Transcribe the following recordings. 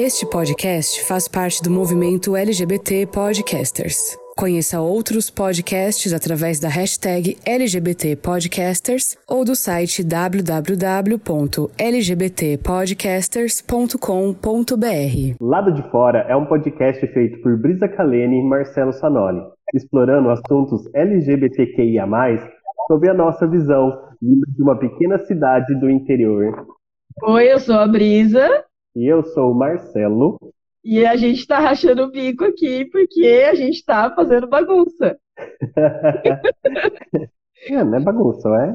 Este podcast faz parte do movimento LGBT Podcasters. Conheça outros podcasts através da hashtag LGBT Podcasters ou do site www.lgbtpodcasters.com.br. Lado de Fora é um podcast feito por Brisa Kalene e Marcelo Sanoli, explorando assuntos LGBTQIA+, sob a nossa visão, vindo de uma pequena cidade do interior. Oi, eu sou a Brisa. E eu sou o Marcelo. E a gente tá rachando o bico aqui porque a gente tá fazendo bagunça. é, não é bagunça, é,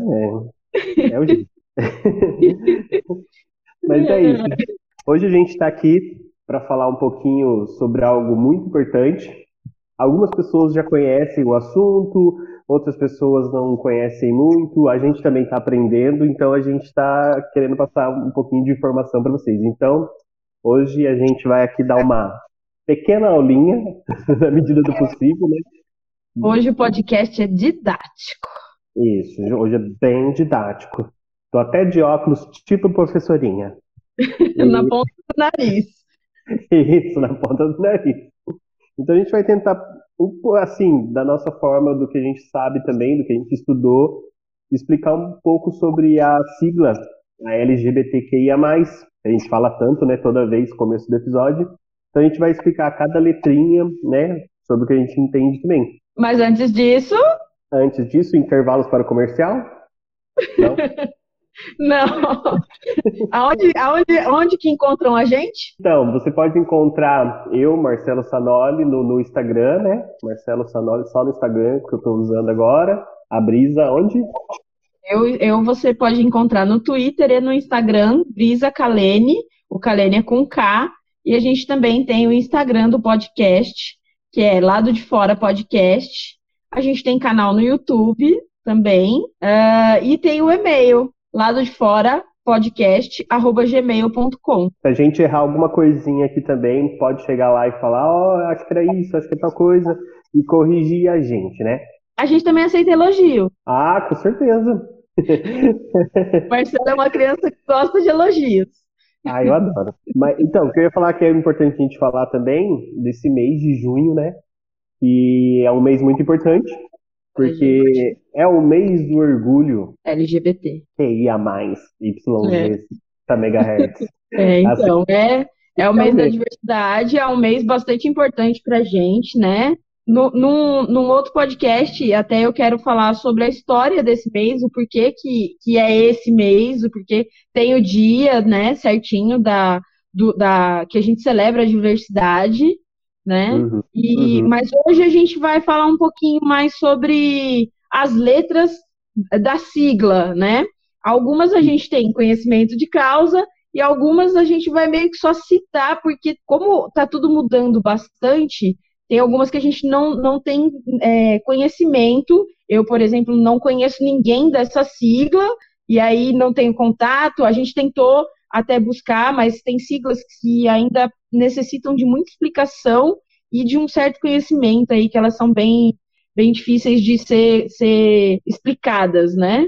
é, é o jeito. Mas é isso. Hoje a gente está aqui para falar um pouquinho sobre algo muito importante. Algumas pessoas já conhecem o assunto, outras pessoas não conhecem muito, a gente também está aprendendo, então a gente está querendo passar um pouquinho de informação para vocês. Então, hoje a gente vai aqui dar uma pequena aulinha, na medida do possível, né? Hoje o podcast é didático. Isso, hoje é bem didático. Tô até de óculos tipo professorinha. na ponta do nariz. Isso, na ponta do nariz. Então a gente vai tentar assim, da nossa forma, do que a gente sabe também, do que a gente estudou, explicar um pouco sobre a sigla, a LGBTQIA+, a gente fala tanto, né, toda vez no começo do episódio, então a gente vai explicar cada letrinha, né, sobre o que a gente entende também. Mas antes disso... Antes disso, intervalos para o comercial? Não? Não. aonde, aonde, aonde que encontram a gente? Então, você pode encontrar eu, Marcelo Sanoli, no, no Instagram, né? Marcelo Sanoli só no Instagram, que eu estou usando agora. A Brisa, onde? Eu, eu você pode encontrar no Twitter e no Instagram, Brisa Kalene, o Kalene é com K, e a gente também tem o Instagram do podcast, que é Lado de Fora Podcast. A gente tem canal no YouTube também, uh, e tem o e-mail, lado de fora podcast@gmail.com. Se a gente errar alguma coisinha aqui também, pode chegar lá e falar, ó, oh, acho que era isso, acho que é tal coisa, e corrigir a gente, né? A gente também aceita elogio. Ah, com certeza. Marcelo é uma criança que gosta de elogios. Ah, eu adoro. Mas, então, o que eu ia falar que é importante a gente falar também desse mês de junho, né? Que é um mês muito importante, porque é o mês do orgulho LGBT. QIA+, YZ, é. megahertz. É, então, assim, é, é o mês da diversidade, é um mês bastante importante pra gente, né? No, num, num outro podcast, até eu quero falar sobre a história desse mês, o porquê que, que é esse mês, o porquê tem o dia, né, certinho da, do, da que a gente celebra a diversidade, né? Uhum, e, uhum. Mas hoje a gente vai falar um pouquinho mais sobre as letras da sigla, né? Algumas a gente tem conhecimento de causa e algumas a gente vai meio que só citar, porque como está tudo mudando bastante, tem algumas que a gente não, não tem é, conhecimento. Eu, por exemplo, não conheço ninguém dessa sigla, e aí não tenho contato. A gente tentou até buscar, mas tem siglas que ainda necessitam de muita explicação e de um certo conhecimento aí, que elas são bem, bem difíceis de ser, ser explicadas, né?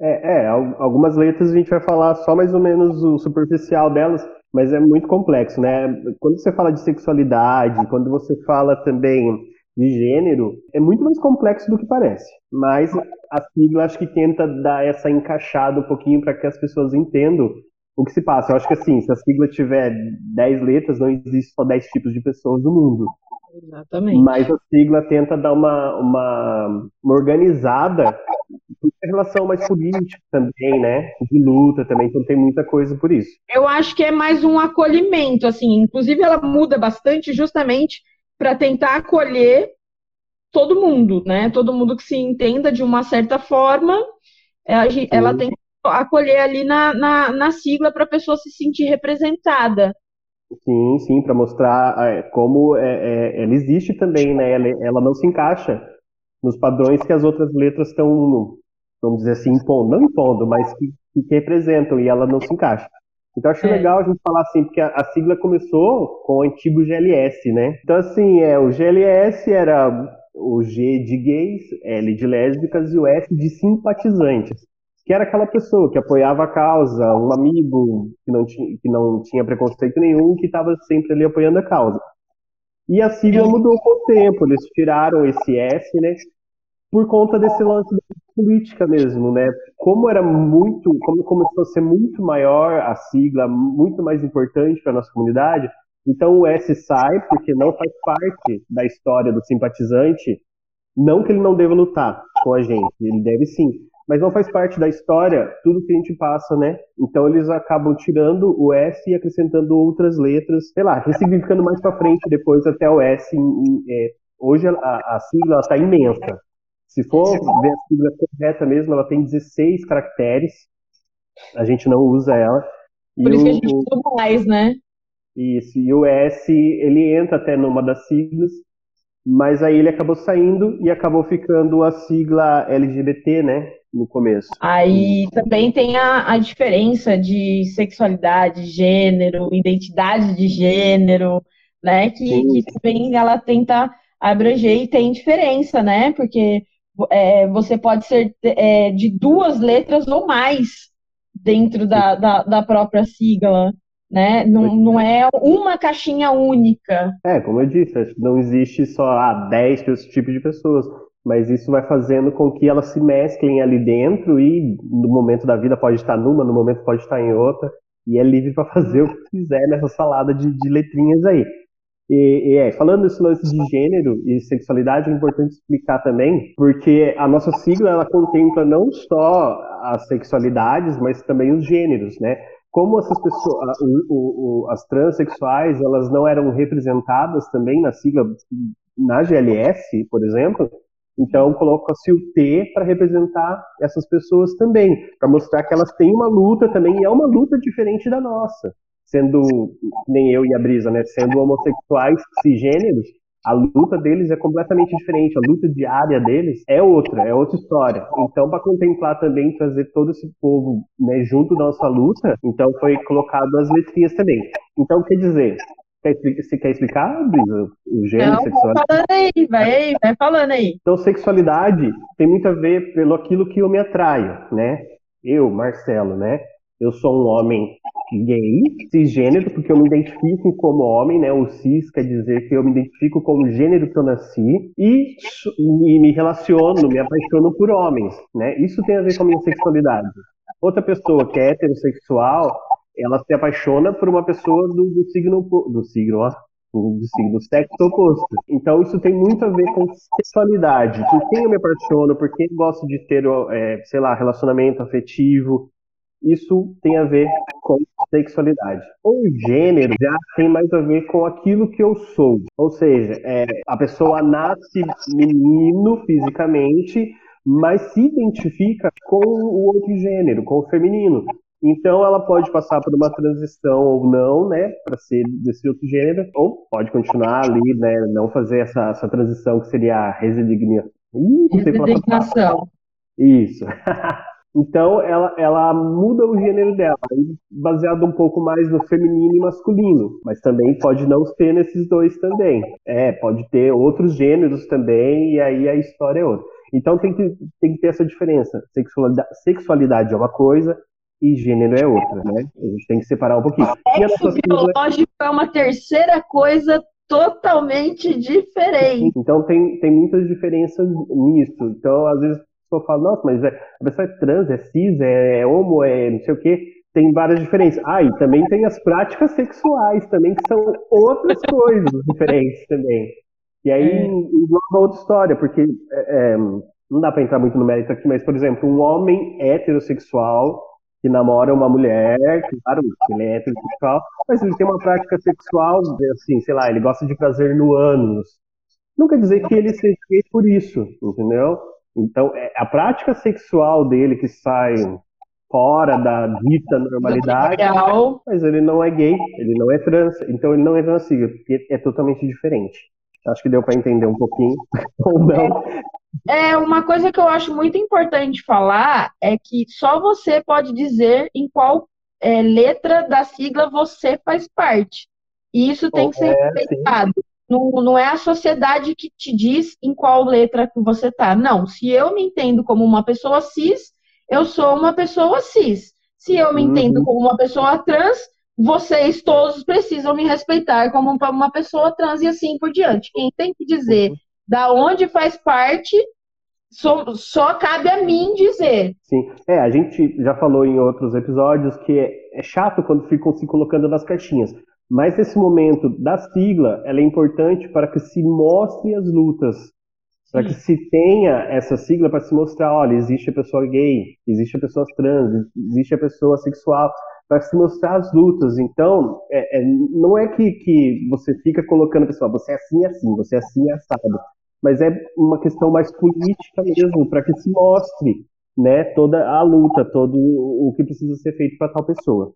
É, é, algumas letras a gente vai falar só mais ou menos o superficial delas, mas é muito complexo, né? Quando você fala de sexualidade, quando você fala também de gênero, é muito mais complexo do que parece. Mas a sigla acho que tenta dar essa encaixada um pouquinho para que as pessoas entendam o que se passa. Eu acho que assim, se a sigla tiver 10 letras, não existe só 10 tipos de pessoas no mundo. Exatamente. Mas a sigla tenta dar uma, uma, uma organizada em relação mais política também, né? De luta também, então tem muita coisa por isso. Eu acho que é mais um acolhimento, assim, inclusive ela muda bastante justamente para tentar acolher todo mundo, né? Todo mundo que se entenda de uma certa forma, ela tem acolher ali na, na, na sigla para a pessoa se sentir representada. Sim, sim, para mostrar é, como é, é, ela existe também, né? Ela, ela, não se encaixa nos padrões que as outras letras estão, vamos dizer assim, impondo, não impondo, mas que, que representam, e ela não se encaixa. Então acho é. legal a gente falar assim, porque a, a, sigla começou com o antigo GLS, né? Então assim, é, o GLS era o G de gays, L de lésbicas e o F de simpatizantes. Que era aquela pessoa que apoiava a causa, um amigo que não tinha, que não tinha preconceito nenhum, que estava sempre ali apoiando a causa. E a sigla mudou com o tempo, eles tiraram esse S, né? Por conta desse lance da política mesmo, né? Como era muito, como começou a ser muito maior a sigla, muito mais importante para nossa comunidade, então o S sai porque não faz parte da história do simpatizante. Não que ele não deva lutar com a gente, ele deve sim, mas não faz parte da história tudo que a gente passa, né? Então eles acabam tirando o S e acrescentando outras letras, sei lá, ressignificando mais para frente depois até o S. Em, é, hoje a, a sigla está imensa. Se for ver a sigla correta mesmo, ela tem 16 caracteres. A gente não usa ela. Por e isso o, que a gente usa mais, né? Isso, e o S, ele entra até numa das siglas, mas aí ele acabou saindo e acabou ficando a sigla LGBT, né? No começo. Aí também tem a, a diferença de sexualidade, gênero, identidade de gênero, né? Que, que também ela tenta abranger e tem diferença, né? Porque é, você pode ser é, de duas letras ou mais dentro da, da, da própria sigla né? Não, não é uma caixinha única. É, como eu disse, não existe só ah, 10 tipos de pessoas, mas isso vai fazendo com que elas se mesclem ali dentro e no momento da vida pode estar numa, no momento pode estar em outra, e é livre para fazer o que quiser nessa salada de, de letrinhas aí. E, e, é, falando desse lance de gênero e sexualidade, é importante explicar também, porque a nossa sigla ela contempla não só as sexualidades, mas também os gêneros, né? como essas pessoas, o, o, as transexuais, elas não eram representadas também na sigla, na GLS, por exemplo, então coloca-se o T para representar essas pessoas também, para mostrar que elas têm uma luta também, e é uma luta diferente da nossa, sendo, nem eu e a Brisa, né, sendo homossexuais cisgêneros, a luta deles é completamente diferente, a luta diária deles é outra, é outra história. Então, para contemplar também, trazer todo esse povo né, junto da nossa luta, então foi colocado as letrinhas também. Então, quer dizer, Quer, você quer explicar, Brisa, o gênero, Não, sexualidade? falando aí, vai, vai falando aí. Então, sexualidade tem muito a ver pelo aquilo que eu me atraio, né? Eu, Marcelo, né? Eu sou um homem gay, cisgênero, porque eu me identifico como homem, né? O cis quer dizer que eu me identifico como gênero que eu nasci e, e me relaciono, me apaixono por homens, né? Isso tem a ver com a minha sexualidade. Outra pessoa que é heterossexual, ela se apaixona por uma pessoa do, do signo do signo, ó, do signo sexo oposto. Então isso tem muito a ver com sexualidade. Por quem eu me apaixono, por quem eu gosto de ter, é, sei lá, relacionamento afetivo, isso tem a ver com sexualidade. O gênero já tem mais a ver com aquilo que eu sou. Ou seja, é, a pessoa nasce menino fisicamente, mas se identifica com o outro gênero, com o feminino. Então ela pode passar por uma transição ou não, né, para ser desse outro gênero, ou pode continuar ali, né, não fazer essa, essa transição que seria a resignação. Resignação. Isso. Então, ela, ela muda o gênero dela, baseado um pouco mais no feminino e masculino, mas também pode não ser nesses dois também. É, pode ter outros gêneros também, e aí a história é outra. Então, tem que, tem que ter essa diferença. Sexualidade, sexualidade é uma coisa, e gênero é outra, né? A gente tem que separar um pouquinho. Sexo biológico é uma terceira coisa totalmente diferente. Então tem, tem muitas diferenças nisso. Então, às vezes, pessoa fala, nossa, mas é, a pessoa é trans, é cis, é, é homo, é não sei o quê. Tem várias diferenças. Ah, e também tem as práticas sexuais também, que são outras coisas diferentes também. E aí é. engloba outra história, porque é, é não dá para entrar muito no mérito aqui, mas, por exemplo, um homem heterossexual que namora uma mulher, claro, ele é heterossexual, mas ele tem uma prática sexual, assim, sei lá, ele gosta de prazer no ânus. Não quer dizer que ele seja gay por isso, entendeu? Então, é a prática sexual dele que sai fora da dita normalidade, mas ele não é gay, ele não é trans, então ele não é transsigno, porque é totalmente diferente. Acho que deu para entender um pouquinho, ou não. É, uma coisa que eu acho muito importante falar é que só você pode dizer em qual é, letra da sigla você faz parte. E isso tem que ser é, respeitado. Não, não é a sociedade que te diz em qual letra que você tá. Não, se eu me entendo como uma pessoa cis, eu sou uma pessoa cis. Se eu me uhum. entendo como uma pessoa trans, vocês todos precisam me respeitar como uma pessoa trans e assim por diante. Quem tem que dizer. Da onde faz parte, só, só, cabe a mim dizer. Sim, é, a gente já falou em outros episódios que é, é chato quando ficam se colocando nas caixinhas. Mas esse momento da sigla, ela é importante para que se mostre as lutas, para que se tenha essa sigla para se mostrar, olha, existe a pessoa gay, existe a pessoa trans, existe a pessoa sexual, para se mostrar as lutas. Então, é, é, não é que, que você fica colocando a pessoa, você é assim, assim, você é assim, assado, mas é uma questão mais política mesmo, para que se mostre né, toda a luta, todo o que precisa ser feito para tal pessoa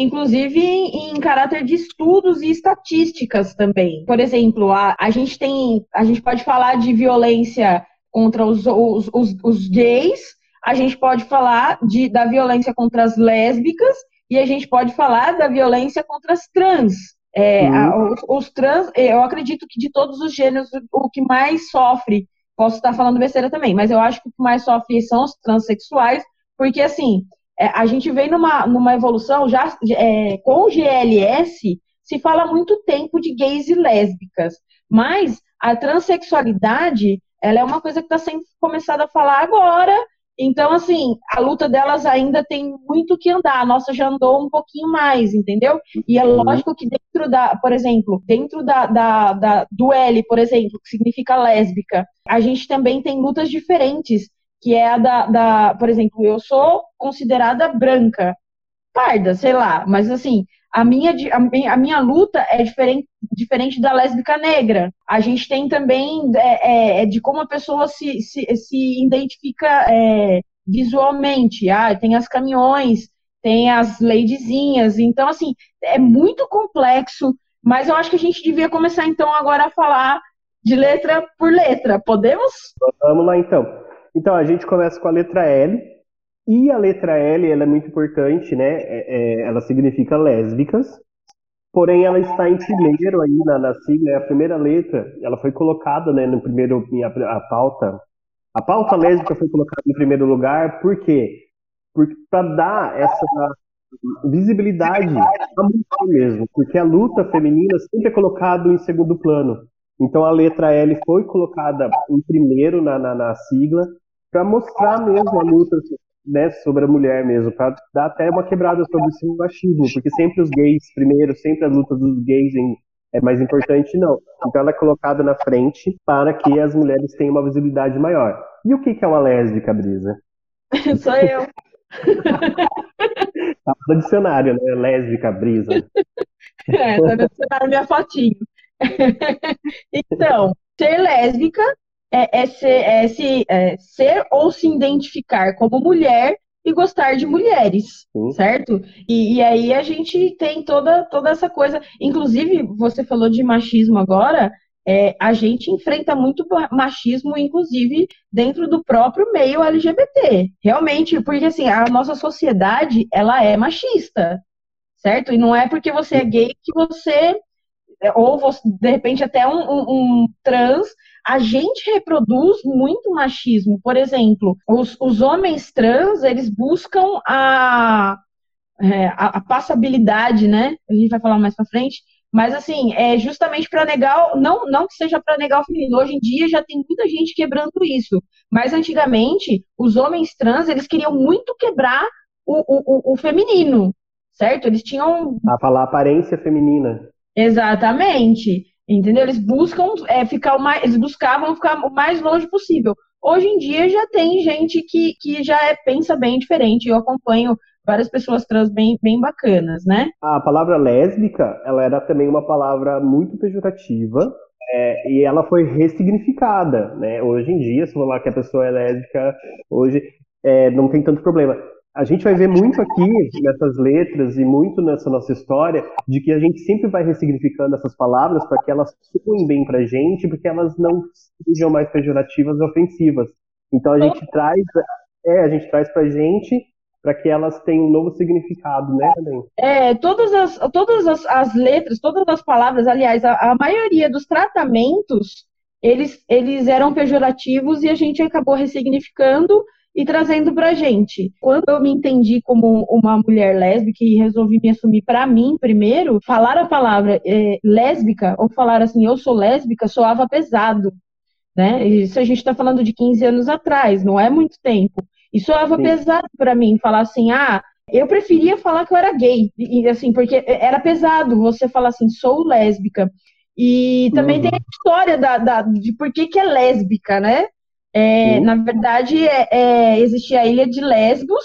inclusive em, em, caráter de estudos e estatísticas também. Por exemplo, a, a gente tem, a gente pode falar de violência contra os, os, os, os gays, a gente pode falar de, da violência contra as lésbicas e a gente pode falar da violência contra as trans. É, uhum. a, os, os, trans, eu acredito que de todos os gêneros, o que mais sofre, posso estar falando besteira também, mas eu acho que o que mais sofre são os transexuais, porque assim, é, a gente vem numa, numa evolução já é, com o GLS se fala muito tempo de gays e lésbicas, mas a transexualidade ela é uma coisa que está sendo começada a falar agora. Então, assim, a luta delas ainda tem muito que andar. A nossa já andou um pouquinho mais, entendeu? E é uhum. lógico que dentro da, por exemplo, dentro da, da, da do L, por exemplo, que significa lésbica, a gente também tem lutas diferentes que é a da, da, por exemplo, eu sou considerada branca, parda, sei lá, mas assim, a minha, a minha luta é diferente, diferente da lésbica negra. A gente tem também é, é, é de como a pessoa se, se, se identifica é, visualmente. Ah, tem as caminhões, tem as ladyzinhas. Então, assim, é muito complexo, mas eu acho que a gente devia começar então agora a falar de letra por letra. Podemos? Vamos lá então. Então, a gente começa com a letra L, e a letra L ela é muito importante, né? É, é, ela significa lésbicas, porém ela está em primeiro aí na, na sigla, é a primeira letra, ela foi colocada né, no primeiro, a, a pauta. A pauta lésbica foi colocada em primeiro lugar, por quê? Porque para dar essa visibilidade à mulher mesmo, porque a luta feminina sempre é colocada em segundo plano. Então a letra L foi colocada em primeiro na, na, na sigla, para mostrar mesmo a luta né, sobre a mulher mesmo, para dar até uma quebrada sobre esse machismo, porque sempre os gays primeiro, sempre a luta dos gays em, é mais importante, não. Então ela é colocada na frente para que as mulheres tenham uma visibilidade maior. E o que, que é uma lésbica, Brisa? Sou eu. tá no dicionário, né? Lésbica, Brisa. É, tá no dicionário minha fotinho. então, ser lésbica é, é, ser, é, se, é ser ou se identificar como mulher e gostar de mulheres, Sim. certo? E, e, aí a gente tem toda, toda essa coisa. Inclusive, você falou de machismo agora. É, a gente enfrenta muito machismo, inclusive dentro do próprio meio LGBT. Realmente, porque assim, a nossa sociedade ela é machista, certo? E não é porque você é gay que você ou você, de repente até um, um, um trans a gente reproduz muito machismo. Por exemplo, os, os homens trans, eles buscam a, é, a, a, passabilidade, né? A gente vai falar mais pra frente. Mas, assim, é justamente para negar, não, não que seja para negar o feminino. Hoje em dia já tem muita gente quebrando isso. Mas, antigamente, os homens trans, eles queriam muito quebrar o, o, o, o feminino, certo? Eles tinham... A falar aparência feminina. Exatamente. Entendeu? Eles buscam é, ficar o mais, eles buscavam ficar o mais longe possível. Hoje em dia já tem gente que, que já é, pensa bem diferente. Eu acompanho várias pessoas trans bem, bem bacanas, né? A palavra lésbica, ela era também uma palavra muito pejorativa, é, e ela foi ressignificada, né? Hoje em dia, se falar que a pessoa é lésbica, hoje é, não tem tanto problema a gente vai ver muito aqui nessas letras e muito nessa nossa história de que a gente sempre vai ressignificando essas palavras para que elas soem bem para a gente, porque elas não sejam mais pejorativas e ofensivas. Então a gente traz, é, a gente traz para a gente para que elas tenham um novo significado, né, Adem? É, todas as, todas as, as, letras, todas as palavras, aliás, a, a maioria dos tratamentos, eles, eles eram pejorativos e a gente acabou ressignificando e trazendo pra gente. Quando eu me entendi como uma mulher lésbica e resolvi me assumir para mim primeiro, falar a palavra é, lésbica ou falar assim, eu sou lésbica, soava pesado. Né? Isso a gente está falando de 15 anos atrás, não é muito tempo. E soava Sim. pesado para mim falar assim, ah, eu preferia falar que eu era gay, e, assim, porque era pesado você falar assim, sou lésbica. E também uhum. tem a história da, da, de por que, que é lésbica, né? É, na verdade, é, é, existia a ilha de Lesbos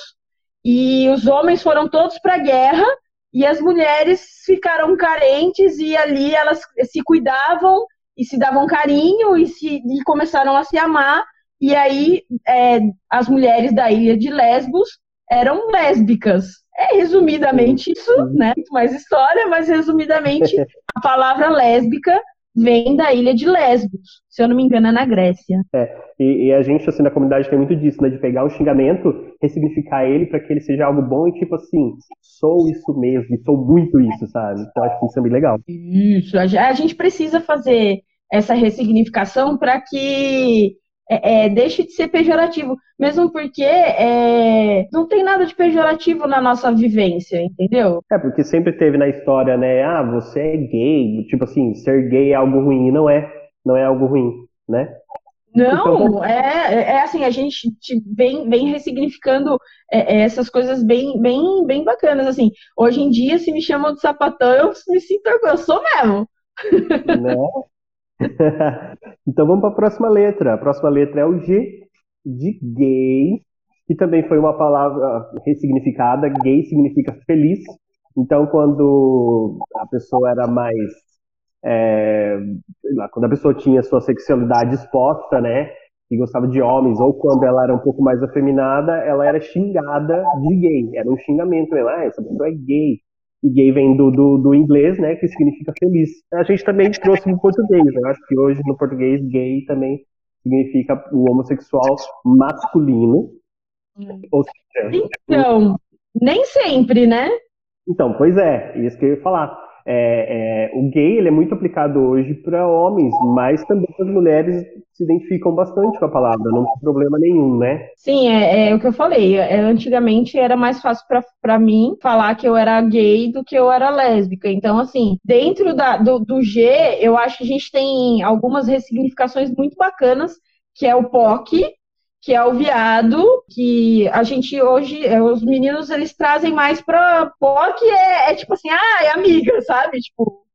e os homens foram todos para a guerra e as mulheres ficaram carentes e ali elas se cuidavam e se davam carinho e, se, e começaram a se amar. E aí é, as mulheres da ilha de Lesbos eram lésbicas. É resumidamente isso, né? Muito mais história, mas resumidamente a palavra lésbica vem da ilha de Lesbos, se eu não me engano, é na Grécia. É, e, e, a gente, assim, na comunidade tem muito disso, né? De pegar um xingamento, ressignificar ele para que ele seja algo bom e, tipo assim, sou isso mesmo, e sou muito isso, sabe? Então acho que isso é bem legal. Isso, a gente precisa fazer essa ressignificação para que é, é, deixe de ser pejorativo, mesmo porque é, não tem nada de pejorativo na nossa vivência, entendeu? É, porque sempre teve na história, né? Ah, você é gay, tipo assim, ser gay é algo ruim, não é, não é algo ruim, né? Não, então, é, é assim, a gente vem, vem ressignificando é, é, essas coisas bem, bem, bem bacanas, assim. Hoje em dia, se me chamam de sapatão, eu me sinto orgulhoso, eu sou mesmo. Né? então vamos para a próxima letra. A próxima letra é o G de gay, que também foi uma palavra ressignificada. Gay significa feliz. Então, quando a pessoa era mais. É, quando a pessoa tinha sua sexualidade exposta, né? E gostava de homens, ou quando ela era um pouco mais afeminada, ela era xingada de gay. Era um xingamento. Ela, ah, essa pessoa é gay e gay vem do, do, do, inglês, né, que significa feliz. A gente também trouxe no português, né? eu acho que hoje no português gay também significa o homossexual masculino. Ou seja, então, nem sempre, né? Então, pois é, isso que eu ia falar. É, é, o gay ele é muito aplicado hoje para homens, mas também as mulheres se identificam bastante com a palavra, não tem problema nenhum, né? Sim, é, é o que eu falei. É, antigamente era mais fácil para mim falar que eu era gay do que eu era lésbica. Então, assim, dentro da, do, do G, eu acho que a gente tem algumas ressignificações muito bacanas, que é o POC, que é o viado, que a gente hoje, é, os meninos, eles trazem mais pra pó, que é, é tipo assim, ah, é amiga, sabe? Tipo,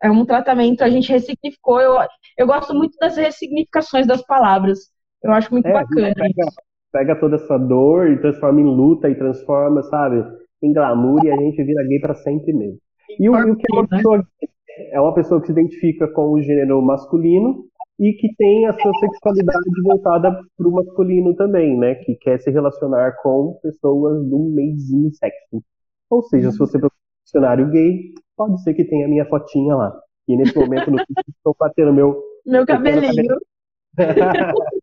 é um tratamento, a gente ressignificou. Eu, eu gosto muito das ressignificações das palavras. Eu acho muito é, bacana. Pega, pega, toda essa dor e transforma em luta e transforma, sabe, em glamour e a gente vira gay para sempre mesmo. E o, o que é uma né? pessoa é uma pessoa que se identifica com o gênero masculino e que tem a sua sexualidade voltada para o masculino também, né? Que quer se relacionar com pessoas do meizinho sexo. Ou seja, se você procurar um dicionário gay, pode ser que tenha a minha fotinha lá. E nesse momento no estou batendo meu meu cabelinho.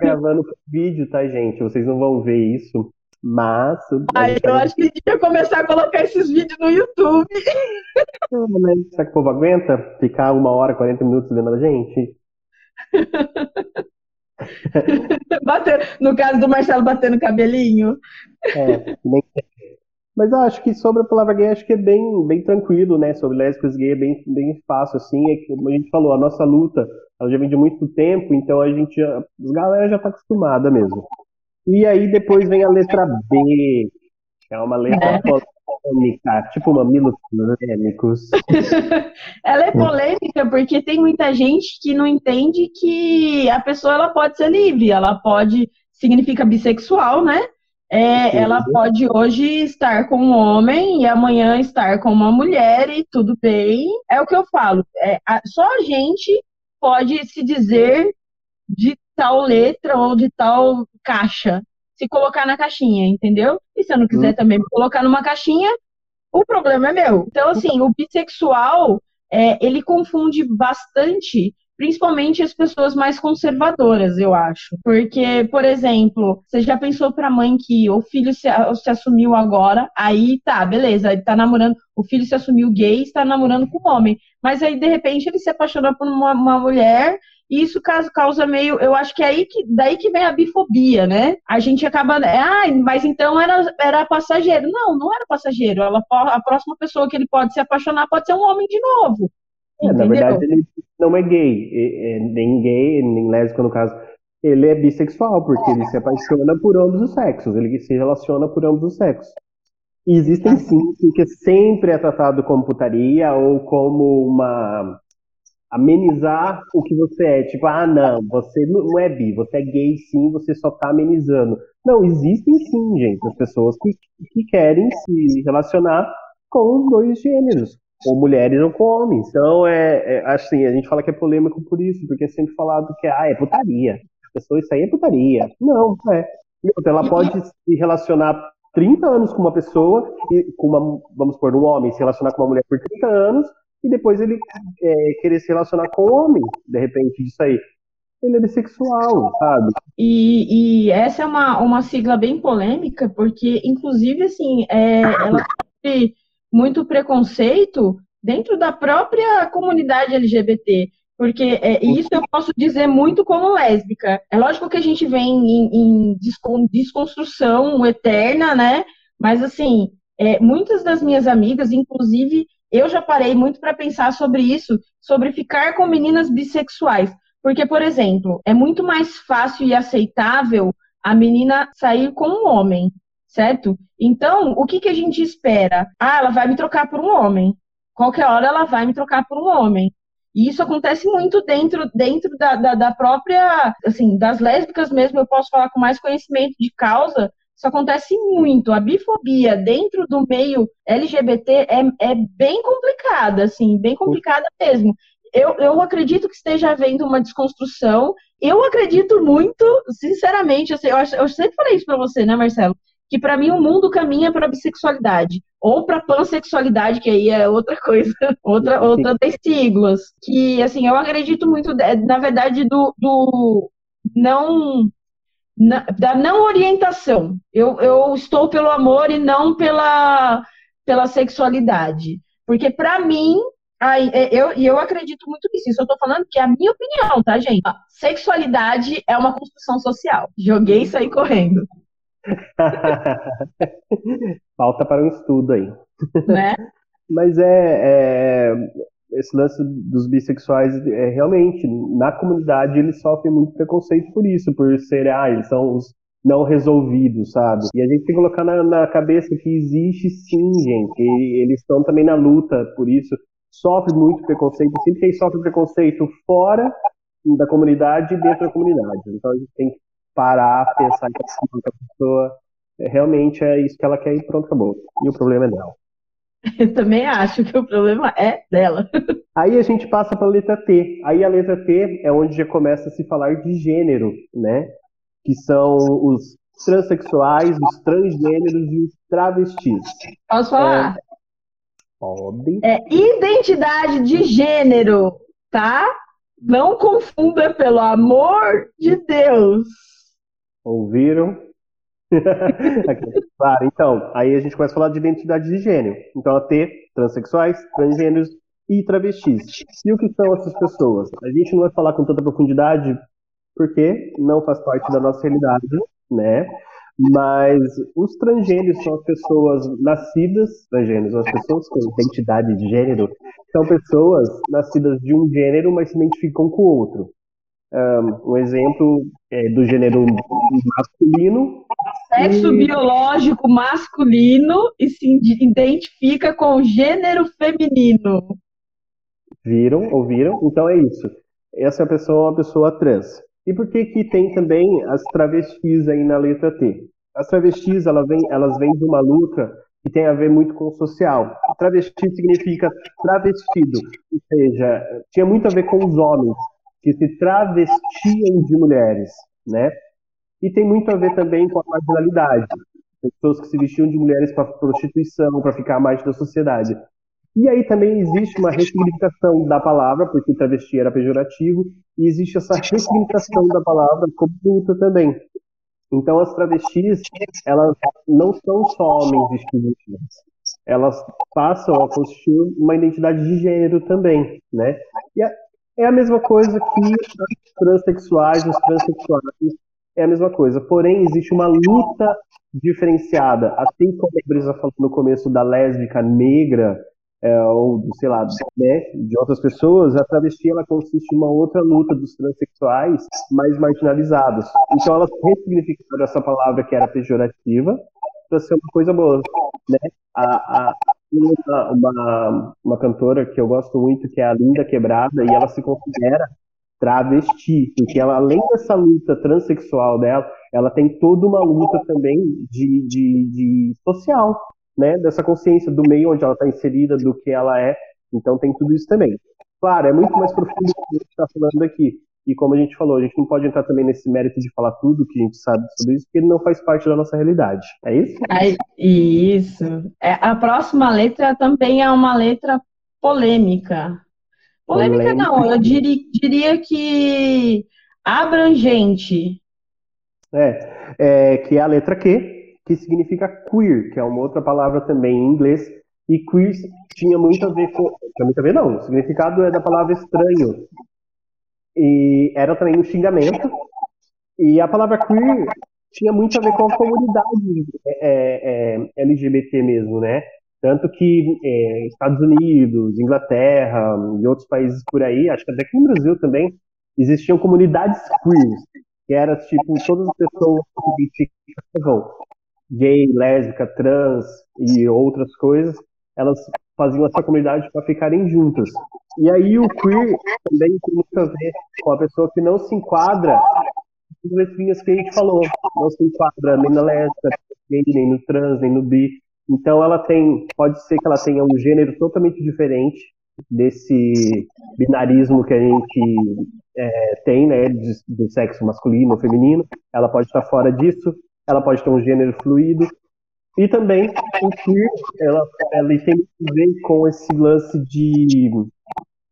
gravando vídeo, tá, gente? Vocês não vão ver isso, mas. Ai, eu acho que devia começar a colocar esses vídeos no YouTube. Será que o povo aguenta ficar uma hora, 40 minutos vendo a gente? Bater, no caso do Marcelo batendo cabelinho. É, bem... Mas eu acho que sobre a palavra gay, acho que é bem, bem tranquilo, né? Sobre lésbicas gay é bem, bem fácil, assim. É que, como a gente falou, a nossa luta, ela já vem de muito tempo, então a gente já, a galera já tá acostumada mesmo. E aí depois vem a letra B, que é uma letra é. polêmica, tipo mamilos polêmicos. ela é polêmica porque tem muita gente que não entende que a pessoa ela pode ser livre, ela pode, significa bissexual, né? É, ela pode hoje estar com um homem e amanhã estar com uma mulher e tudo bem. É o que eu falo. É, a, só a gente pode se dizer de tal letra ou de tal caixa, se colocar na caixinha, entendeu? E se eu não quiser hum. também me colocar numa caixinha, o problema é meu. Então, assim, o bissexual, é, ele confunde bastante principalmente as pessoas mais conservadoras, eu acho. Porque, por exemplo, você já pensou pra mãe que o filho se, se, assumiu agora, aí tá, beleza, ele tá namorando, o filho se assumiu gay, está namorando com um homem. Mas aí, de repente, ele se apaixonou por uma, uma mulher E isso causa meio, eu acho que é aí que daí que vem a bifobia, né? A gente acaba, ah, mas então era, era passageiro. Não, não era passageiro. Ela, a próxima pessoa que ele pode se apaixonar pode ser um homem de novo. É, na verdade, ele não é gay, é, nem gay, nem lésbico no caso. Ele é bissexual, porque ele se apaixona por ambos os sexos, ele se relaciona por ambos os sexos. E existem sim, que sempre é tratado como putaria ou como uma amenizar o que você é. Tipo, ah, não, você não é bi, você é gay sim, você só tá amenizando. Não, existem sim, gente, as pessoas que, que querem se relacionar com os dois gêneros, ou mulheres ou com homens. Então, é, é assim, a gente fala que é polêmico por isso, porque é sempre falado que ah, é putaria. A pessoa, isso aí é putaria. Não, é. Ela pode se relacionar 30 anos com uma pessoa, e com uma, vamos supor, um homem se relacionar com uma mulher por 30 anos, e depois ele é, querer se relacionar com um homem, de repente, disso aí. Ele é bissexual, sabe? E, e essa é uma, uma sigla bem polêmica, porque, inclusive, assim, é, ela sofre muito preconceito dentro da própria comunidade LGBT. Porque é, isso eu posso dizer muito como lésbica. É lógico que a gente vem em, em desconstrução eterna, né? Mas, assim, é, muitas das minhas amigas, inclusive, eu já parei muito para pensar sobre isso, sobre ficar com meninas bissexuais. Porque, por exemplo, é muito mais fácil e aceitável a menina sair com um homem, certo? Então, o que, que a gente espera? Ah, ela vai me trocar por um homem. Qualquer hora ela vai me trocar por um homem. E isso acontece muito dentro, dentro da, da, da, própria, assim, das lésbicas mesmo, eu posso falar com mais conhecimento de causa, isso acontece muito. A bifobia dentro do meio LGBT é, é bem complicada, assim, bem complicada mesmo. Eu, eu acredito que esteja havendo uma desconstrução. Eu acredito muito, sinceramente, assim, eu, eu sempre falei isso para você, né, Marcelo? que para mim o mundo caminha para bissexualidade ou para pansexualidade, que aí é outra coisa, outra outra das siglas, que assim, eu acredito muito na verdade do, do não na, da não orientação. Eu, eu estou pelo amor e não pela pela sexualidade. Porque para mim, Aí, é, eu, e eu acredito muito nisso. Isso eu tô falando que é a minha opinião, tá, gente? Sexualidade é uma construção social. Joguei isso aí correndo. Falta para um estudo aí. Né? Mas é, é, esse lance dos bissexuais, é, realmente, na comunidade eles sofrem muito preconceito por isso, por ser, ah, eles são os não resolvidos, sabe? E a gente tem que colocar na, na cabeça que existe sim, gente, e eles estão também na luta por isso, sofre muito preconceito, sempre que sofre preconceito fora da comunidade e dentro da comunidade. Então a gente tem que parar, pensar que a pessoa é, realmente é isso que ela quer e pronto, acabou. E o problema é dela. Eu também acho que o problema é dela. Aí a gente passa para a letra T. Aí a letra T é onde já começa a se falar de gênero, né? Que são os transexuais, os transgêneros e os travestis. Posso falar? É... Pode. É identidade de gênero, tá? Não confunda, pelo amor de Deus. Ouviram? claro, então, aí a gente começa a falar de identidade de gênero. Então, a T, transexuais, transgêneros e travestis. E o que são essas pessoas? A gente não vai falar com tanta profundidade porque não faz parte da nossa realidade, né? Mas os transgêneros são as pessoas nascidas, transgêneros são as pessoas com identidade de gênero, são pessoas nascidas de um gênero, mas se identificam com o outro. Um exemplo é do gênero masculino. Sexo e... biológico masculino e se identifica com o gênero feminino. Viram? Ouviram? Então é isso. Essa pessoa é uma pessoa trans. E por que que tem também as travestis aí na letra T? As travestis, elas vêm, elas vêm de uma luta que tem a ver muito com o social. Travesti significa travestido, ou seja, tinha muito a ver com os homens que se travestiam de mulheres, né? E tem muito a ver também com a marginalidade, pessoas que se vestiam de mulheres para prostituição, para ficar mais da sociedade. E aí também existe uma ressignificação da palavra, porque travesti era pejorativo, e existe essa ressignificação da palavra como luta também. Então as travestis, elas não são só homens vestidos elas passam a constituir uma identidade de gênero também, né? E a, É a mesma coisa que os transexuais, os transexuais, é a mesma coisa. Porém, existe uma luta diferenciada. Assim como a Brisa falou no começo da lésbica negra, é, ou, sei lá, né, de outras pessoas, a travesti ela consiste em uma outra luta dos transexuais mais marginalizados. Então elas ressignificaram essa palavra que era pejorativa para ser uma coisa boa, né? A, a, uma, uma, uma cantora que eu gosto muito, que é a Linda Quebrada, e ela se considera travesti, porque ela, além dessa luta transexual dela, ela tem toda uma luta também de, de, de social, né, dessa consciência do meio onde ela está inserida, do que ela é. Então tem tudo isso também. Claro, é muito mais profundo do que a gente está falando aqui. E como a gente falou, a gente não pode entrar também nesse mérito de falar tudo que a gente sabe sobre isso, porque ele não faz parte da nossa realidade. É isso? É isso. É, a próxima letra também é uma letra polêmica. Polêmica, polêmica. não, eu diria, diria que abrangente. É, é, que é a letra Q, que significa queer, que é uma outra palavra também em inglês, e queer tinha muito a ver com. Tinha muito a ver, não. O significado é da palavra estranho. E era também um xingamento. E a palavra queer tinha muito a ver com a comunidade é, é, é LGBT mesmo, né? Tanto que é, Estados Unidos, Inglaterra e outros países por aí, acho que até aqui no Brasil também, existiam comunidades queers, que eram tipo todas as pessoas que identificavam gay, lésbica, trans e outras coisas, elas faziam essa comunidade para ficarem juntas. E aí o queer também tem muito a ver com a pessoa que não se enquadra nas letrinhas que a gente falou, não se enquadra nem na lésbica, nem no trans, nem no bi. Então ela tem, pode ser que ela tenha um gênero totalmente diferente desse binarismo que a gente é, tem, né, de, de sexo masculino ou feminino. Ela pode estar fora disso, ela pode ter um gênero fluido. E também o queer, ela, ela tem a ver com esse lance de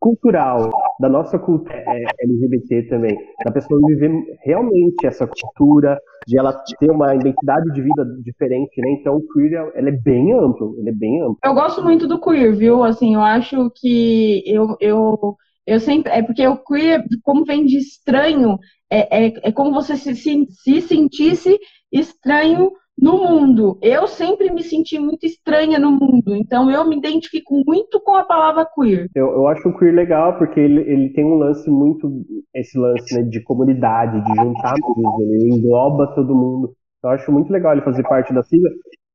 cultural, da nossa cultura é, LGBT também, da pessoa viver realmente essa cultura, de ela ter uma identidade de vida diferente, né? Então o queer, ela é bem amplo, ele é bem amplo. Eu gosto muito do queer, viu? Assim, eu acho que eu, eu, eu sempre, é porque o queer, como vem de estranho, é, é, é como você se, se, se sentisse estranho no mundo. Eu sempre me senti muito estranha no mundo, então eu me identifico muito com a palavra queer. Eu, eu acho o queer legal porque ele, ele tem um lance muito, esse lance né, de comunidade, de juntar mesmo, ele engloba todo mundo. Eu acho muito legal ele fazer parte da sigla,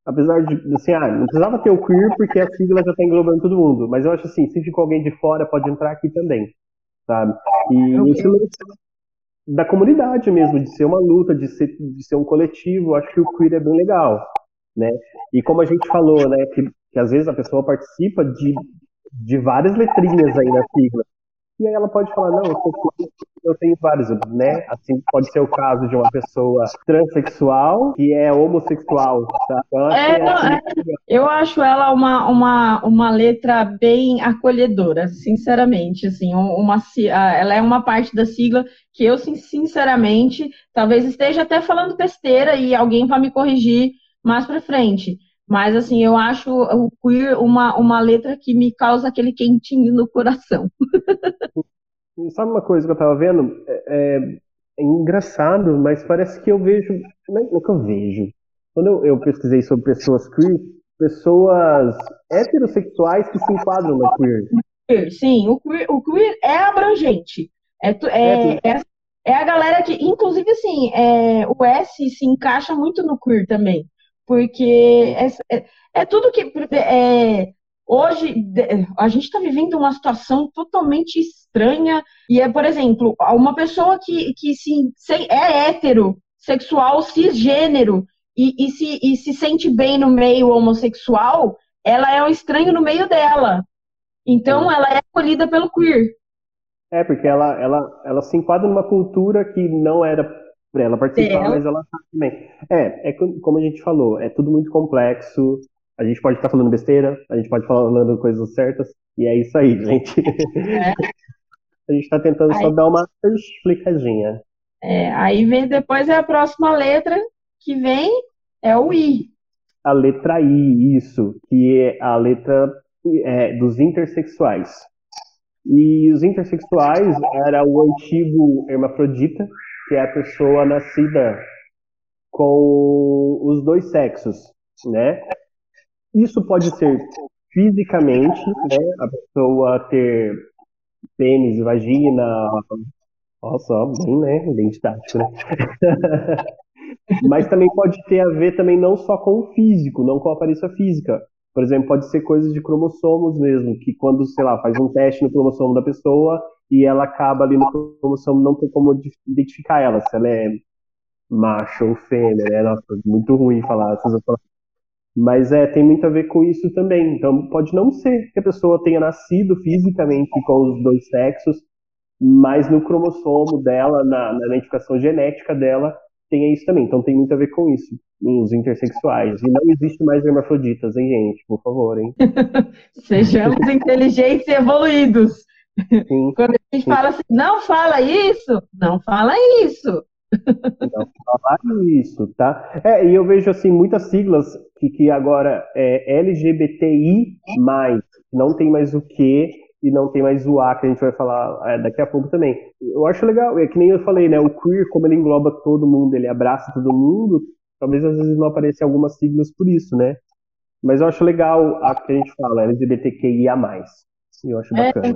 apesar de, assim, ah, não precisava ter o queer porque a sigla já está englobando todo mundo, mas eu acho assim, se ficou alguém de fora, pode entrar aqui também, sabe? E eu, esse lance da comunidade mesmo, de ser uma luta, de ser, de ser um coletivo. Acho que o queer é bem legal, né? E como a gente falou, né, que, que às vezes a pessoa participa de, de várias letrinhas aí na sigla. E aí ela pode falar, não, eu, sou, eu tenho vários, né? Assim, pode ser o caso de uma pessoa transexual que é homossexual, tá? Então, é, é, eu acho ela uma, uma, uma letra bem acolhedora, sinceramente, assim, uma, ela é uma parte da sigla que eu, sinceramente, talvez esteja até falando besteira e alguém vai me corrigir mais para frente. Mas, assim, eu acho o queer uma, uma letra que me causa aquele quentinho no coração. Sabe uma coisa que eu tava vendo? É, é, é engraçado, mas parece que eu vejo. Não é, é que eu vejo. Quando eu, eu pesquisei sobre pessoas queer, pessoas heterossexuais que se enquadram na queer. Sim, o queer, o queer é abrangente. É, é, é, é, a galera que, inclusive, assim, é, o S se encaixa muito no queer também porque é, é, é tudo que. É, hoje, a gente está vivendo uma situação totalmente estranha, e é, por exemplo, uma pessoa que, que se, é hétero, sexual, cisgênero, e, e, se, e se sente bem no meio homossexual, ela é um estranho no meio dela. Então, ela é acolhida pelo queer. É, porque ela, ela, ela se enquadra numa cultura que não era para ela participar, é. mas ela tá também. É, é como a gente falou, é tudo muito complexo. A gente pode estar falando besteira, a gente pode estar falando coisas certas, e é isso aí, gente. É. a gente está tentando aí, só dar uma explicadinha. É, aí vem depois é a próxima letra que vem é o I. A letra I, isso, que é a letra é, dos intersexuais. E os intersexuais era o antigo hermafrodita, que é a pessoa nascida com os dois sexos, né? Isso pode ser fisicamente, né? A pessoa ter pênis, vagina, nossa, bem, né? Didático, né? Mas também pode ter a ver também não só com o físico, não com a aparência física. Por exemplo, pode ser coisas de cromossomos mesmo, que quando, sei lá, faz um teste no cromossomo da pessoa e ela acaba ali no cromossomo, não tem como identificar ela, se ela é macho ou fêmea, né? Nossa, muito ruim falar essas. Mas é, tem muito a ver com isso também. Então, pode não ser que a pessoa tenha nascido fisicamente com os dois sexos, mas no cromossomo dela, na, na identificação genética dela, tem isso também. Então tem muito a ver com isso, os intersexuais. E não existe mais hermafroditas, hein, gente? Por favor, hein? Sejamos inteligentes e evoluídos. Sim, Quando a gente sim. fala assim, não fala isso, não fala isso. Não fala isso, tá? É, e eu vejo assim muitas siglas que, que agora é LGBTI, não tem mais o que, e não tem mais o A, que a gente vai falar é, daqui a pouco também. Eu acho legal, é que nem eu falei, né? O queer, como ele engloba todo mundo, ele abraça todo mundo, talvez às vezes não apareçam algumas siglas por isso, né? Mas eu acho legal a que a gente fala, LGBTQIA. Eu acho é, bacana. É,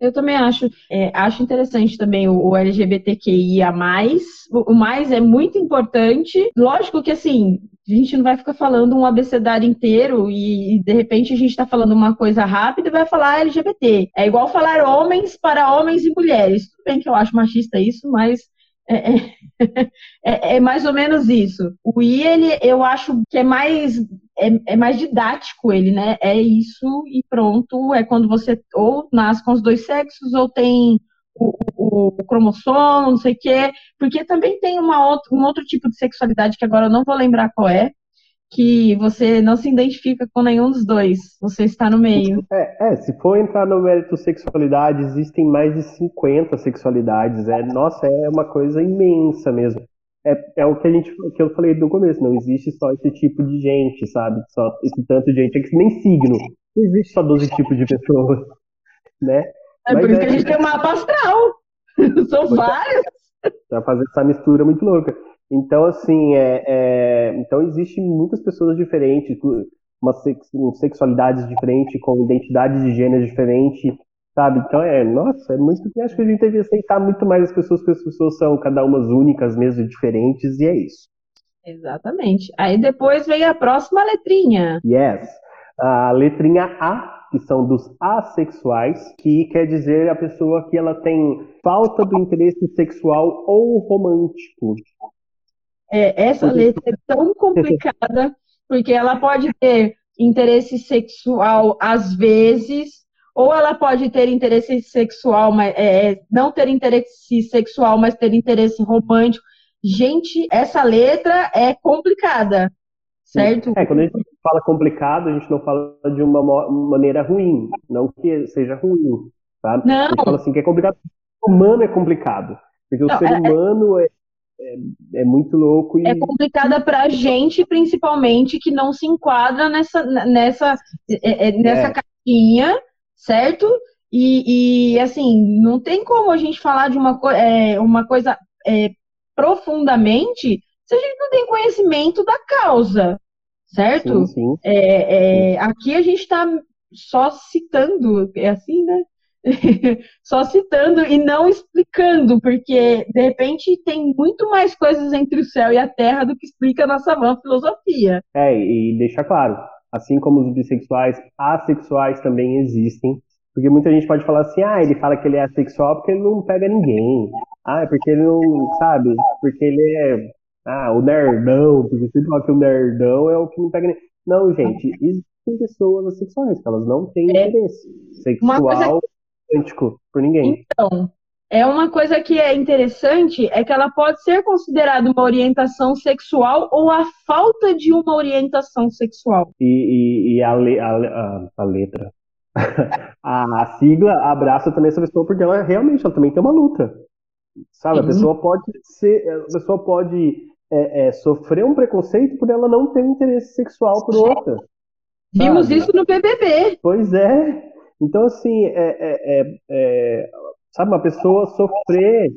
eu também acho. É, acho interessante também o, o LGBTQIA. O, o mais é muito importante. Lógico que assim, a gente não vai ficar falando um abecedário inteiro e, e de repente a gente está falando uma coisa rápida e vai falar LGBT. É igual falar homens para homens e mulheres. Tudo bem que eu acho machista isso, mas é, é, é, é, mais ou menos isso. O I, ele, eu acho que é mais, é, é, mais didático ele, né? É isso e pronto. É quando você ou nasce com os dois sexos ou tem o, o, o cromossomo, não sei o quê, porque também tem uma outra, um outro tipo de sexualidade que agora eu não vou lembrar qual é, que você não se identifica com nenhum dos dois, você está no meio. É, é, se for entrar no mérito sexualidade, existem mais de 50 sexualidades. É, nossa, é uma coisa imensa mesmo. É, é o que a gente que eu falei no começo, não existe só esse tipo de gente, sabe? Só esse tanto de gente, é que nem signo. Não existe só 12 tipos de pessoas, né? É Mas por isso é... que a gente tem um mapa astral. São vários. Pra fazer essa mistura muito louca. Então, assim, é, é... então existe muitas pessoas diferentes, uma sexualidades diferentes, com identidades de gênero diferentes, sabe? Então, é, nossa, é muito. Acho que a gente devia aceitar muito mais as pessoas, porque as pessoas são cada umas únicas mesmo, diferentes, e é isso. Exatamente. Aí depois vem a próxima letrinha. Yes. A letrinha A que são dos assexuais, que quer dizer a pessoa que ela tem falta do interesse sexual ou romântico. É, essa letra é tão complicada, porque ela pode ter interesse sexual às vezes, ou ela pode ter interesse sexual, mas é, não ter interesse sexual, mas ter interesse romântico. Gente, essa letra é complicada, certo? É, quando a gente fala complicado, a gente não fala de uma maneira ruim, não que seja ruim, sabe? Não. A gente fala assim que é complicado. O humano é complicado, porque não, o ser é, é, humano é, é, é, muito louco e... É complicada pra gente, principalmente, que não se enquadra nessa, nessa, é, é, nessa é. caixinha, certo? E, e, assim, não tem como a gente falar de uma, é, uma coisa profundamente se a gente não tem conhecimento da causa, certo? Sim, sim. É, é, aqui a gente está só citando, é assim, né? só citando e não explicando, porque de repente tem muito mais coisas entre o céu e a terra do que explica a nossa vã filosofia. É, e deixa claro, assim como os bissexuais, assexuais também existem. Porque muita gente pode falar assim, ah, ele fala que ele é assexual porque ele não pega ninguém. Ah, é porque ele não, sabe, porque ele é ah, o nerdão, porque sempre fala que o nerdão é o que não pega nem. Não, gente, existem pessoas assexuais, que elas não têm é. interesse sexual por ninguém. Então, é uma coisa que é interessante, é que ela pode ser considerada uma orientação sexual ou a falta de uma orientação sexual. E, e, e a, le, a, a, a, letra. a, sigla abraça também essa pessoa porque ela realmente ela também tem uma luta. Sabe, a pessoa pode ser, a pessoa pode é, é, sofrer um preconceito por ela não ter um interesse sexual por outra. Vimos sabe? isso no BBB. Pois é. Então, assim, é, é, é, é sabe, uma pessoa sofrer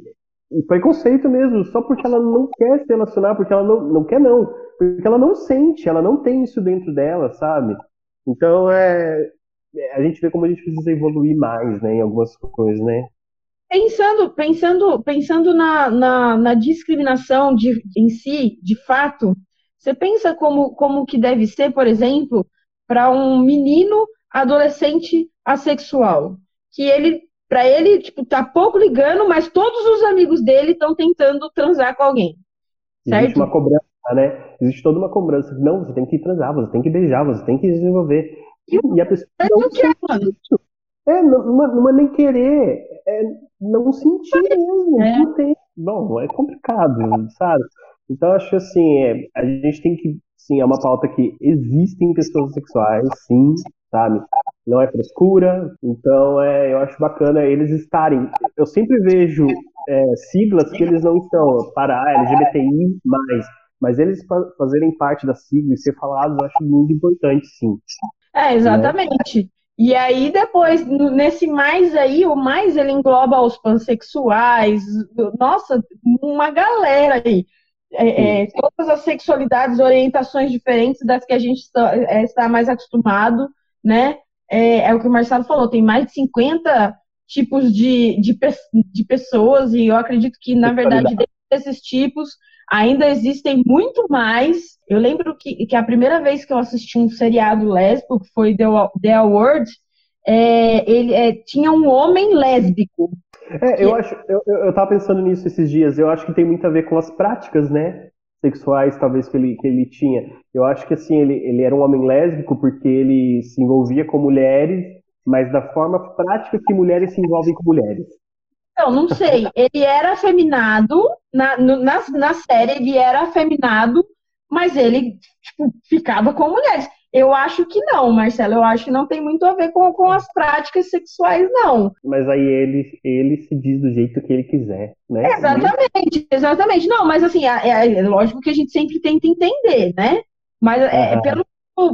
preconceito mesmo, só porque ela não quer se relacionar, porque ela não, não quer não, porque ela não sente, ela não tem isso dentro dela, sabe? Então, é, a gente vê como a gente precisa evoluir mais, né, em algumas coisas, né? Pensando, pensando, pensando na, na, na discriminação de, em si, de fato, você pensa como, como que deve ser, por exemplo, para um menino adolescente assexual, que ele, para ele, tipo, tá pouco ligando, mas todos os amigos dele estão tentando transar com alguém. Certo? Existe uma cobrança, né? Existe toda uma cobrança. Não, você tem que transar, você tem que beijar, você tem que desenvolver. E a pessoa não, não quer, mano. É, não, não, é nem querer, é não sentir mesmo. É. Não tem. Bom, é complicado, sabe? Então, acho assim, é, a gente tem que, sim, é uma pauta que existem pessoas sexuais, sim, sabe? Não é frescura, então é, eu acho bacana eles estarem. Eu sempre vejo é, siglas que eles não estão para LGBTI, mas eles fazerem parte da sigla e ser falados, eu acho muito importante, sim. É, exatamente. Né? E aí, depois, nesse mais aí, o mais ele engloba os pansexuais, nossa, uma galera aí. É, é, todas as sexualidades, orientações diferentes das que a gente está, é, está mais acostumado, né? É, é, o que o Marcelo falou, tem mais de 50 tipos de, de, de pessoas, e eu acredito que, na verdade, desses tipos, ainda existem muito mais. Eu lembro que, que a primeira vez que eu assisti um seriado lésbico, que foi The, The Award, é, ele é, tinha um homem lésbico. É, eu acho, eu, eu tava pensando nisso esses dias. Eu acho que tem muito a ver com as práticas, né? Sexuais, talvez, que ele, que ele tinha. Eu acho que, assim, ele, ele era um homem lésbico porque ele se envolvia com mulheres, mas da forma prática que mulheres se envolvem com mulheres. Não, não sei. Ele era afeminado, na, na, na série ele era afeminado, mas ele tipo, ficava com mulheres. Eu acho que não, Marcelo. Eu acho que não tem muito a ver com, com as práticas sexuais, não. Mas aí ele, ele se diz do jeito que ele quiser, né? Exatamente, exatamente. Não, mas assim, é, é lógico que a gente sempre tenta entender, né? Mas é, pelo,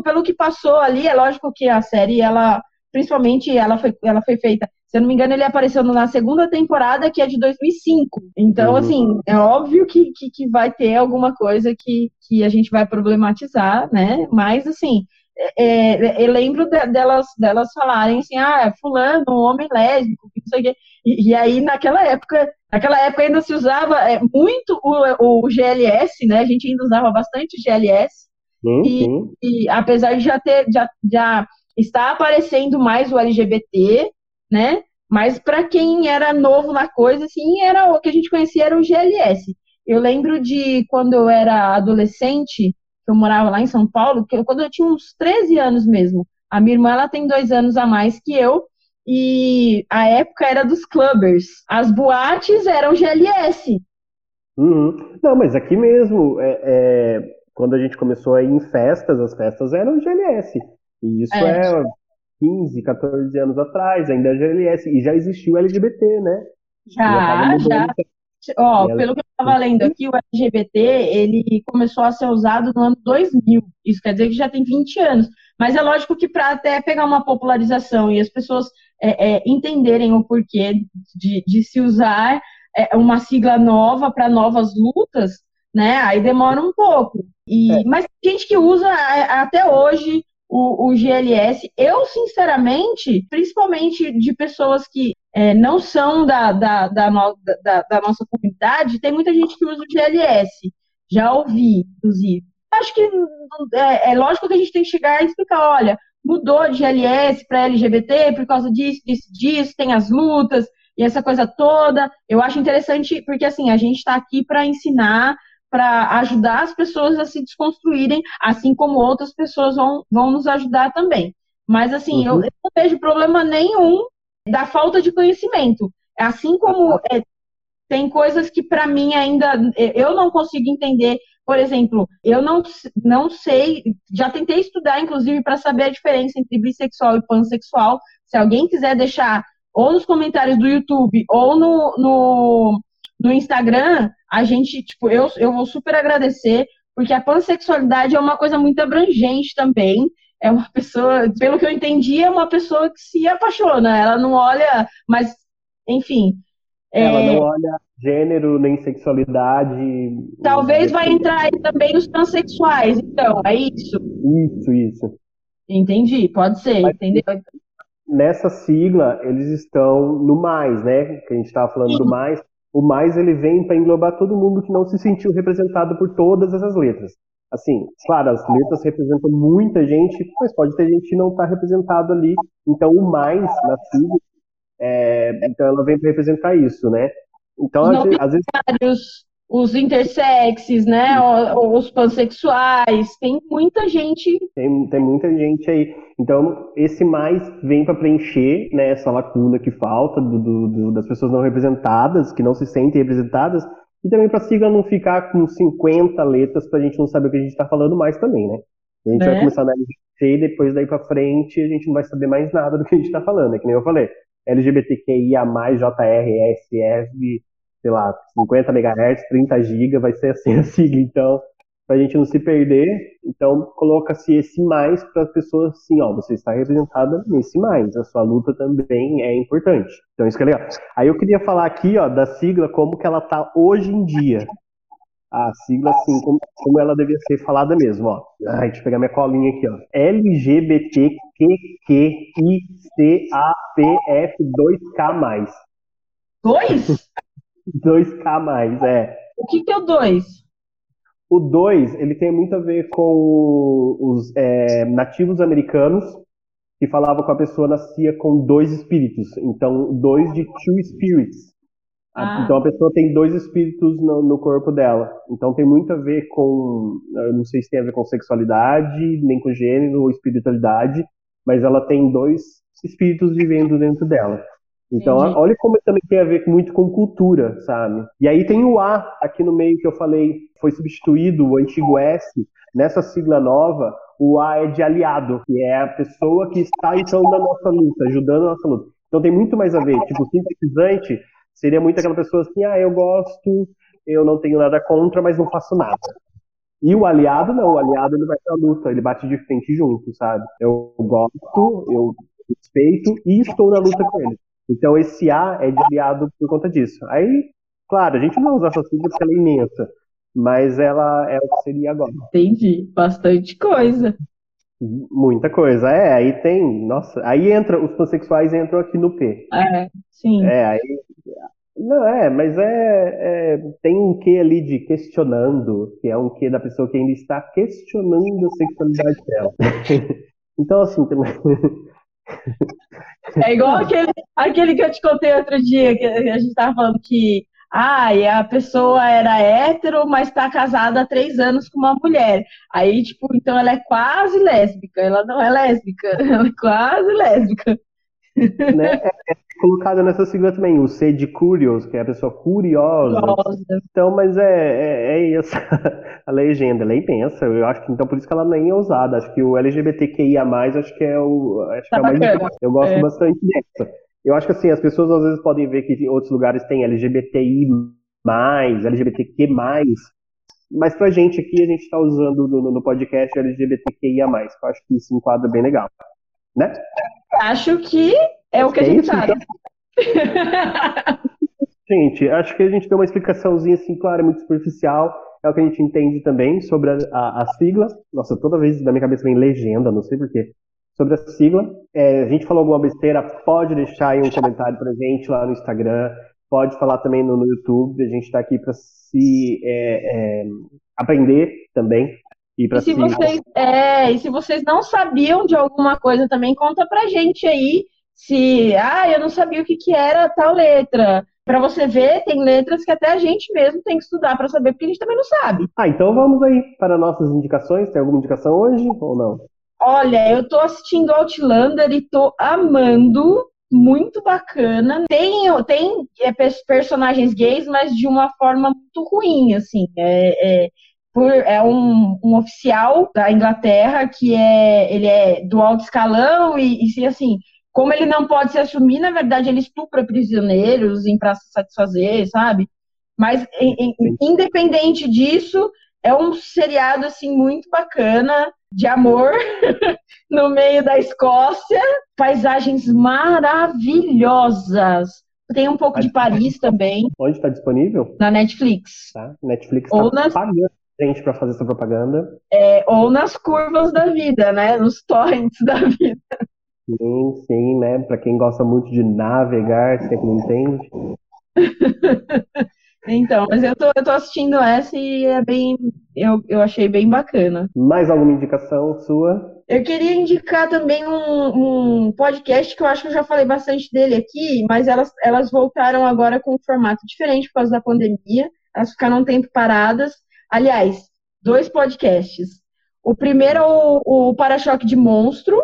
pelo que passou ali, é lógico que a série, ela, principalmente, ela foi, ela foi feita se eu não me engano, ele apareceu na segunda temporada, que é de 2005. Então, uhum. assim, é óbvio que, que, que, vai ter alguma coisa que, que a gente vai problematizar, né? Mas, assim, é, é eu lembro de, delas, delas falarem assim, ah, fulano, um homem lésbico, não sei o quê. E, e, aí, naquela época, naquela época ainda se usava é, muito o, o GLS, né? A gente ainda usava bastante GLS. Uhum. E, e, apesar de já ter, já, já está aparecendo mais o LGBT, né? Mas para quem era novo na coisa, assim, era o que a gente conhecia era o GLS. Eu lembro de quando eu era adolescente, eu morava lá em São Paulo, que eu, quando eu tinha uns 13 anos mesmo. A minha irmã ela tem dois anos a mais que eu, e a época era dos clubbers. As boates eram GLS. Uhum. Não, mas aqui mesmo, é, é, quando a gente começou a ir em festas, as festas eram GLS. E isso é, é 15, 14 anos atrás, ainda é GLS, e já existiu LGBT, né? Já, já. Ó, pelo que eu estava lendo aqui, o LGBT, ele começou a ser usado no ano 2000. Isso quer dizer que já tem 20 anos. Mas é lógico que para até pegar uma popularização e as pessoas é, é, entenderem o porquê de, de se usar é, uma sigla nova para novas lutas, né? Aí demora um pouco. E, é. Mas tem gente que usa é, até hoje o, o GLS. Eu, sinceramente, principalmente de pessoas que é, não são da, da, da, no, da, da nossa comunidade, tem muita gente que usa o GLS. Já ouvi, inclusive. Acho que é, é, lógico que a gente tem que chegar e explicar, olha, mudou de GLS para LGBT por causa disso, disso, disso, tem as lutas e essa coisa toda. Eu acho interessante porque assim a gente está aqui para ensinar para ajudar as pessoas a se desconstruírem, assim como outras pessoas vão, vão nos ajudar também. Mas, assim, uhum. eu, eu, não vejo problema nenhum da falta de conhecimento. Assim como é, tem coisas que, para mim, ainda eu não consigo entender. Por exemplo, eu não, não sei, já tentei estudar, inclusive, para saber a diferença entre bissexual e pansexual. Se alguém quiser deixar ou nos comentários do YouTube ou no, no, no Instagram, a gente, tipo, eu, eu vou super agradecer, porque a pansexualidade é uma coisa muito abrangente também. é uma pessoa, pelo que eu entendi, é uma pessoa que se apaixona. Ela não olha, mas, enfim. Ela é... não olha gênero nem sexualidade. Talvez vai entrar aí também os transexuais, então, é isso? Isso, isso. Entendi, pode ser, mas, entendeu? Nessa sigla, eles estão no mais, né? Que a gente estava falando Sim. do mais. O mais ele vem para englobar todo mundo que não se sentiu representado por todas essas letras. Assim, claro, as letras representam muita gente, mas pode ter gente que não está representado ali. Então, o mais na sigla, é, então ela vem para representar isso, né? Então, às vezes os intersexes, né? Os pansexuais, tem muita gente. Tem, tem muita gente aí. Então, esse mais vem para preencher né, essa lacuna que falta do, do, do, das pessoas não representadas, que não se sentem representadas, e também para a sigla não ficar com 50 letras para a gente não saber o que a gente está falando mais também, né? A gente vai né? começar na LGBT e depois daí para frente a gente não vai saber mais nada do que a gente está falando, é que nem eu falei. LGBTQIA+, JRSF, sei lá, 50 MHz, 30 GB, vai ser assim a sigla, então, para a gente não se perder, então coloca-se esse mais para as pessoas assim, ó, você está representada nesse mais, a sua luta também é importante. Então isso que é legal. Aí eu queria falar aqui, ó, da sigla, como que ela tá hoje em dia. A sigla, assim, como, como ela devia ser falada mesmo, ó. Ai, deixa eu pegar minha colinha aqui, ó. LGBTQQICAPF2K+. Dois? 2K mais, é. O que, que é o 2? O 2, ele tem muito a ver com os é, nativos americanos que falava com a pessoa nascia com dois espíritos. Então, dois de two spirits. Ah. Então, a pessoa tem dois espíritos no, no, corpo dela. Então, tem muito a ver com, eu não sei se tem a ver com sexualidade, nem com gênero ou espiritualidade, mas ela tem dois espíritos vivendo dentro dela. Então, Entendi. olha como também tem a ver muito com cultura, sabe? E aí tem o A aqui no meio que eu falei, foi substituído o antigo S. Nessa sigla nova, o A é de aliado, que é a pessoa que está então na nossa luta, ajudando a nossa luta. Então tem muito mais a ver. Tipo, simpatizante seria muito aquela pessoa assim, ah, eu gosto, eu não tenho nada contra, mas não faço nada. E o aliado, não, o aliado ele vai pra luta, ele bate de frente junto, sabe? Eu gosto, eu respeito e estou na luta com ele. Então esse A é desviado por conta disso. Aí, claro, a gente não usar essa sigla porque ela é imensa, mas ela é o que seria agora. Entendi, bastante coisa. Muita coisa, é, aí tem, nossa, aí entra, os pansexuais entram aqui no P. É, sim. É, aí, não, é, mas é, é, tem um quê ali de questionando, que é um quê da pessoa que ainda está questionando a sexualidade dela. então, assim, tem, é igual aquele, aquele que eu te contei outro dia, que a gente estava falando que ah, e a pessoa era hétero, mas está casada há três anos com uma mulher. Aí, tipo, então ela é quase lésbica. Ela não é lésbica, ela é quase lésbica. Né? É, é colocado nessa sigla também, o C de curious, que é a pessoa curiosa. curiosa. Então, mas é, é, é essa a legenda, ela é imensa. Eu acho que então por isso que ela nem é usada. Acho que o LGBTQIA, acho que é o. Acho tá que é o mais Eu gosto é. bastante dessa. Eu acho que assim, as pessoas às vezes podem ver que em outros lugares tem LGBTI, LGBTQ, mas pra gente aqui, a gente está usando no, no podcast LGBTQIA. Eu acho que isso enquadra bem legal. Né? Acho que é o que é a gente isso, sabe. Então... gente, acho que a gente deu uma explicaçãozinha assim, claro, muito superficial. É o que a gente entende também sobre a, a, a sigla. Nossa, toda vez na minha cabeça vem legenda, não sei porquê. Sobre a sigla. É, a gente falou alguma besteira, pode deixar aí um comentário pra gente lá no Instagram. Pode falar também no, no YouTube. A gente está aqui para se é, é, aprender também. Se vocês, é, e se vocês não sabiam de alguma coisa também, conta pra gente aí se, ah, eu não sabia o que, que era tal letra. Para você ver, tem letras que até a gente mesmo tem que estudar para saber, porque a gente também não sabe. Ah, então vamos aí para nossas indicações. Tem alguma indicação hoje ou não? Olha, eu tô assistindo Outlander e tô amando. Muito bacana. Tem, tem é, personagens gays, mas de uma forma muito ruim, assim. É, é, por, é um, um, oficial da Inglaterra que é ele é do alto escalão e, e assim como ele não pode se assumir, na verdade, ele estupra prisioneiros em praça satisfazer, sabe? Mas, em, em, independente disso, é um seriado assim muito bacana de amor no meio da Escócia, paisagens maravilhosas. Tem um pouco de Paris também. Onde está disponível? Na Netflix. Tá. Netflix está nas... pagando gente para fazer essa propaganda. É, ou nas curvas da vida, né? Nos torrents da vida. Sim, sim, né? Para quem gosta muito de navegar, sempre não entende. Então, mas eu tô, eu tô assistindo essa e é bem. Eu, eu achei bem bacana. Mais alguma indicação sua? Eu queria indicar também um, um podcast que eu acho que eu já falei bastante dele aqui, mas elas, elas voltaram agora com um formato diferente por causa da pandemia. Elas ficaram um tempo paradas. Aliás, dois podcasts. O primeiro é o, o Para-Choque de Monstro,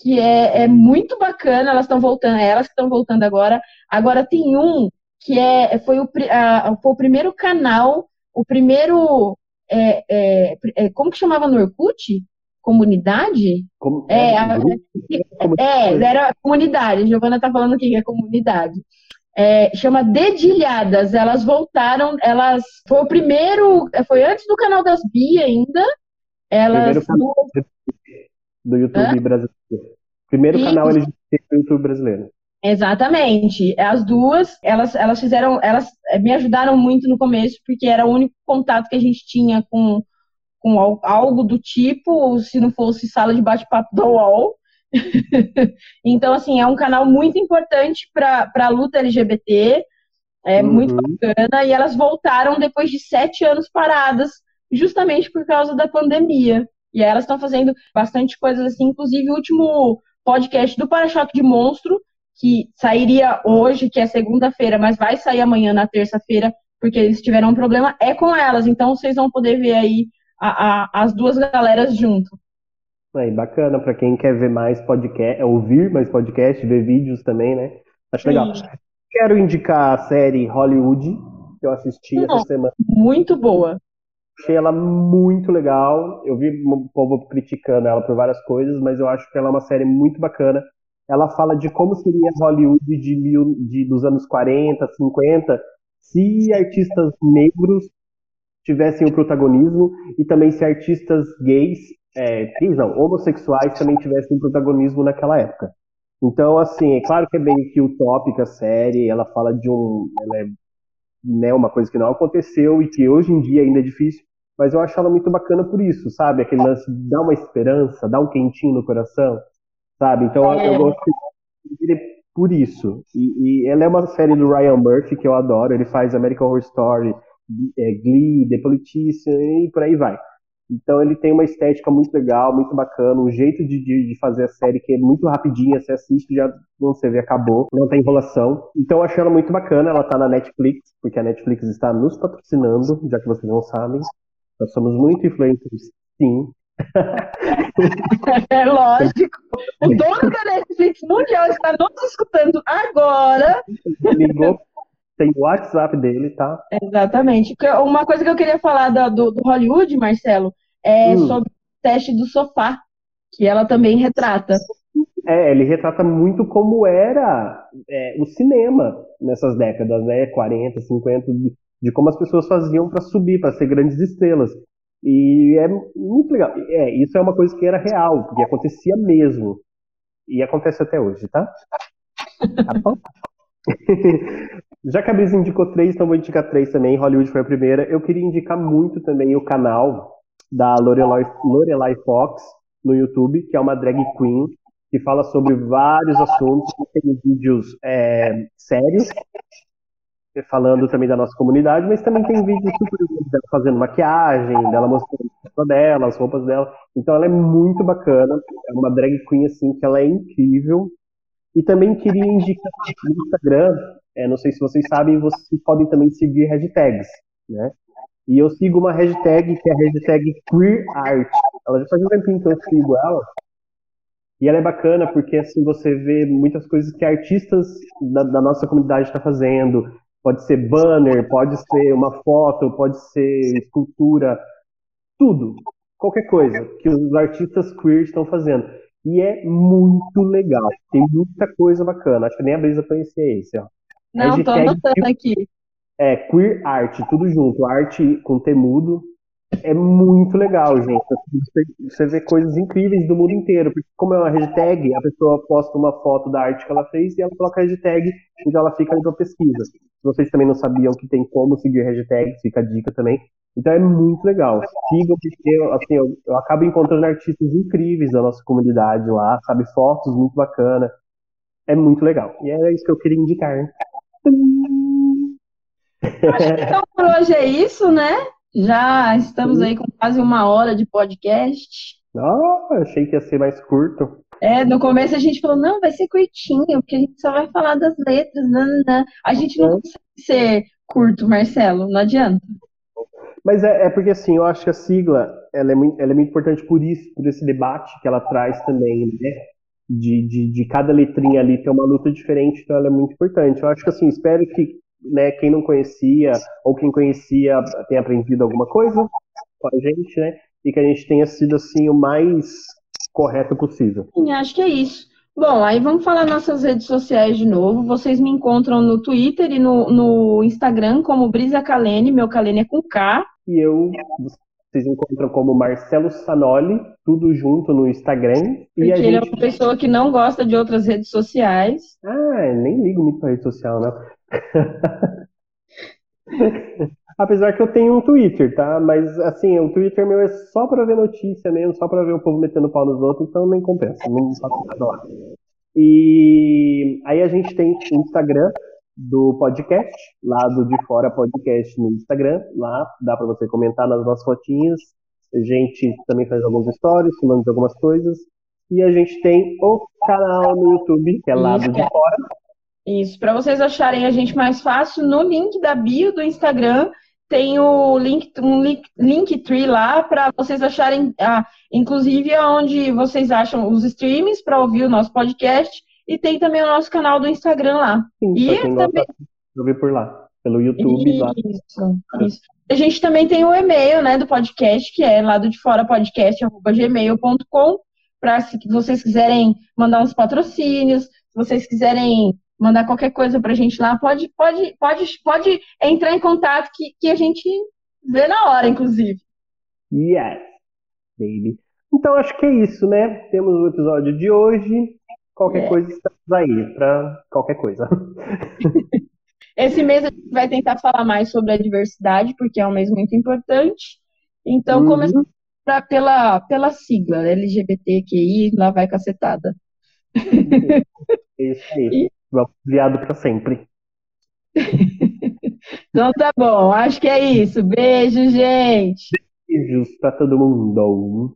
que é, é muito bacana, elas estão voltando, é elas que estão voltando agora. Agora tem um que é, foi, o, a, foi o primeiro canal, o primeiro. É, é, é, como que chamava no Orkut? Comunidade? Como, é, a, é, era comunidade. A Giovana está falando que é comunidade. É, chama Dedilhadas. Elas voltaram, elas. Foi o primeiro. Foi antes do canal das Bia ainda. Elas. Primeiro canal do YouTube Hã? brasileiro. Primeiro e... canal LGBT do YouTube brasileiro. Exatamente. As duas, elas, elas fizeram, elas eh, me ajudaram muito no começo, porque era o único contato que a gente tinha com, com algo do tipo, se não fosse sala de bate-papo da UOL. então, assim, é um canal muito importante para a luta LGBT, é uhum. muito bacana, e elas voltaram depois de sete anos paradas, justamente por causa da pandemia. E elas estão fazendo bastante coisas assim, inclusive o último podcast do Para-Choque de Monstro, que sairia hoje, que é segunda-feira, mas vai sair amanhã na terça-feira, porque eles tiveram um problema, é com elas. Então vocês vão poder ver aí a, a, as duas galeras junto. Aí, bacana, para quem quer ver mais podcast, ouvir mais podcast, ver vídeos também, né? Acho Sim. legal. Quero indicar a série Hollywood, que eu assisti Não, essa semana. Muito boa. Achei ela muito legal. Eu vi o povo criticando ela por várias coisas, mas eu acho que ela é uma série muito bacana ela fala de como seria Hollywood de, mil, de dos anos 40, 50, se artistas negros tivessem o protagonismo e também se artistas gays, é, não, homossexuais também tivessem protagonismo naquela época. Então, assim, é claro que é bem que utópica a série, ela fala de um, ela é né, uma coisa que não aconteceu e que hoje em dia ainda é difícil, mas eu acho ela muito bacana por isso, sabe? Aquele lance dar uma esperança, dar um quentinho no coração sabe? Então é. eu gosto por isso. E, e, ela é uma série do Ryan Murphy que eu adoro. Ele faz American Horror Story, é, Glee, The Politician e por aí vai. Então ele tem uma estética muito legal, muito bacana, um jeito de, de, fazer a série que é muito rapidinha, você assiste já não você vê, acabou, não tem enrolação. Então eu achei ela muito bacana, ela tá na Netflix, porque a Netflix está nos patrocinando, já que vocês não sabem. Nós somos muito influencers, sim. É lógico. O dono da Netflix Mundial está nos escutando agora. Ligou, tem o WhatsApp dele, tá? Exatamente. Uma coisa que eu queria falar do, do Hollywood, Marcelo, é hum. sobre o teste do sofá, que ela também retrata. É, ele retrata muito como era é, o cinema nessas décadas, né? 40, 50, de, de como as pessoas faziam para subir, para ser grandes estrelas. E é muito legal. É, isso é uma coisa que era real, porque acontecia mesmo. E acontece até hoje, tá? Tá bom? Já que a Brisa indicou três, então vou indicar três também. Hollywood foi a primeira. Eu queria indicar muito também o canal da Lorelai, Lorelai Fox no YouTube, que é uma drag queen que fala sobre vários assuntos. Tem vídeos é, sérios falando também da nossa comunidade, mas também tem vídeos super dela fazendo maquiagem, dela mostrando a dela, as roupas dela. Então ela é muito bacana, é uma drag queen assim que ela é incrível. E também queria indicar no Instagram, é, não sei se vocês sabem, vocês podem também seguir hashtags, né? E eu sigo uma hashtag que é a hashtag QueerArt. Ela já faz um tempinho que eu sigo ela. E ela é bacana porque assim você vê muitas coisas que artistas da, da nossa comunidade estão tá fazendo, Pode ser banner, pode ser uma foto, pode ser escultura, tudo, qualquer coisa que os artistas queer estão fazendo. E é muito legal, tem muita coisa bacana. Acho que nem a Brisa conhecia esse, ó. Não, tô anotando aqui. É, queer art, tudo junto. Arte com temudo, é muito legal, gente. Você vê coisas incríveis do mundo inteiro. Porque como é uma hashtag, a pessoa posta uma foto da arte que ela fez e ela coloca a hashtag e então ela fica ali pra pesquisa. Se vocês também não sabiam que tem como seguir hashtags, fica a dica também. Então é muito legal. Sigam, porque assim, eu, eu acabo encontrando artistas incríveis da nossa comunidade lá, sabe? Fotos muito bacana. É muito legal. E era isso que eu queria indicar. Acho que então por hoje é isso, né? Já estamos aí com quase uma hora de podcast. Oh, achei que ia ser mais curto. É, no começo a gente falou, não, vai ser curtinho, porque a gente só vai falar das letras, não, não. A gente não uhum. consegue ser curto, Marcelo, não adianta. Mas é, é, porque assim, eu acho que a sigla ela é, muito, ela é muito importante por isso, por esse debate que ela traz também, né? De, de, de cada letrinha ali ter uma luta diferente, então ela é muito importante. Eu acho que assim, espero que né, quem não conhecia ou quem conhecia tenha aprendido alguma coisa com a gente, né? E que a gente tenha sido assim o mais correto possível. Sim, acho que é isso. Bom, aí vamos falar nossas redes sociais de novo. Vocês me encontram no Twitter e no, no Instagram como Brisa Kalene, meu Kalene é com K. E eu, vocês encontram como Marcelo Sanoli, tudo junto no Instagram. Porque gente... ele é uma pessoa que não gosta de outras redes sociais. Ah, nem ligo muito pra rede social, né? Apesar que eu tenho um Twitter, tá? Mas assim, o Twitter meu é só pra ver notícia mesmo, só pra ver o povo metendo pau nos outros, então nem compensa, não faço nada lá. E aí a gente tem o Instagram do podcast, lá do De Fora Podcast no Instagram, lá dá pra você comentar nas nossas fotinhas. A gente também faz alguns stories, falando algumas coisas. E a gente tem o canal no YouTube, que é lá do De Fora. Isso, para vocês acharem a gente mais fácil, no link da bio do Instagram tem o link, um link, link tree lá para vocês acharem, ah, inclusive onde vocês acham os streams para ouvir o nosso podcast e tem também o nosso canal do Instagram lá. Sim, e também ouvir por lá, pelo YouTube isso, lá. Isso. A gente também tem o e-mail, né, do podcast, que é lado de fora podcast@gmail.com, para se vocês quiserem mandar uns patrocínios, se vocês quiserem mandar qualquer coisa pra gente lá, pode, pode, pode, pode entrar em contato que, que a gente vê na hora, inclusive. Yes, baby. Então acho que é isso, né? Temos o episódio de hoje. Qualquer é. coisa estamos aí para qualquer coisa. Esse mês a gente vai tentar falar mais sobre a diversidade, porque é um mês muito importante. Então, uhum. começando pela, pela sigla LGBTQI, lá vai cacetada. Isso aí. Viado para sempre. então tá bom, acho que é isso. Beijo, gente. Beijos para todo mundo.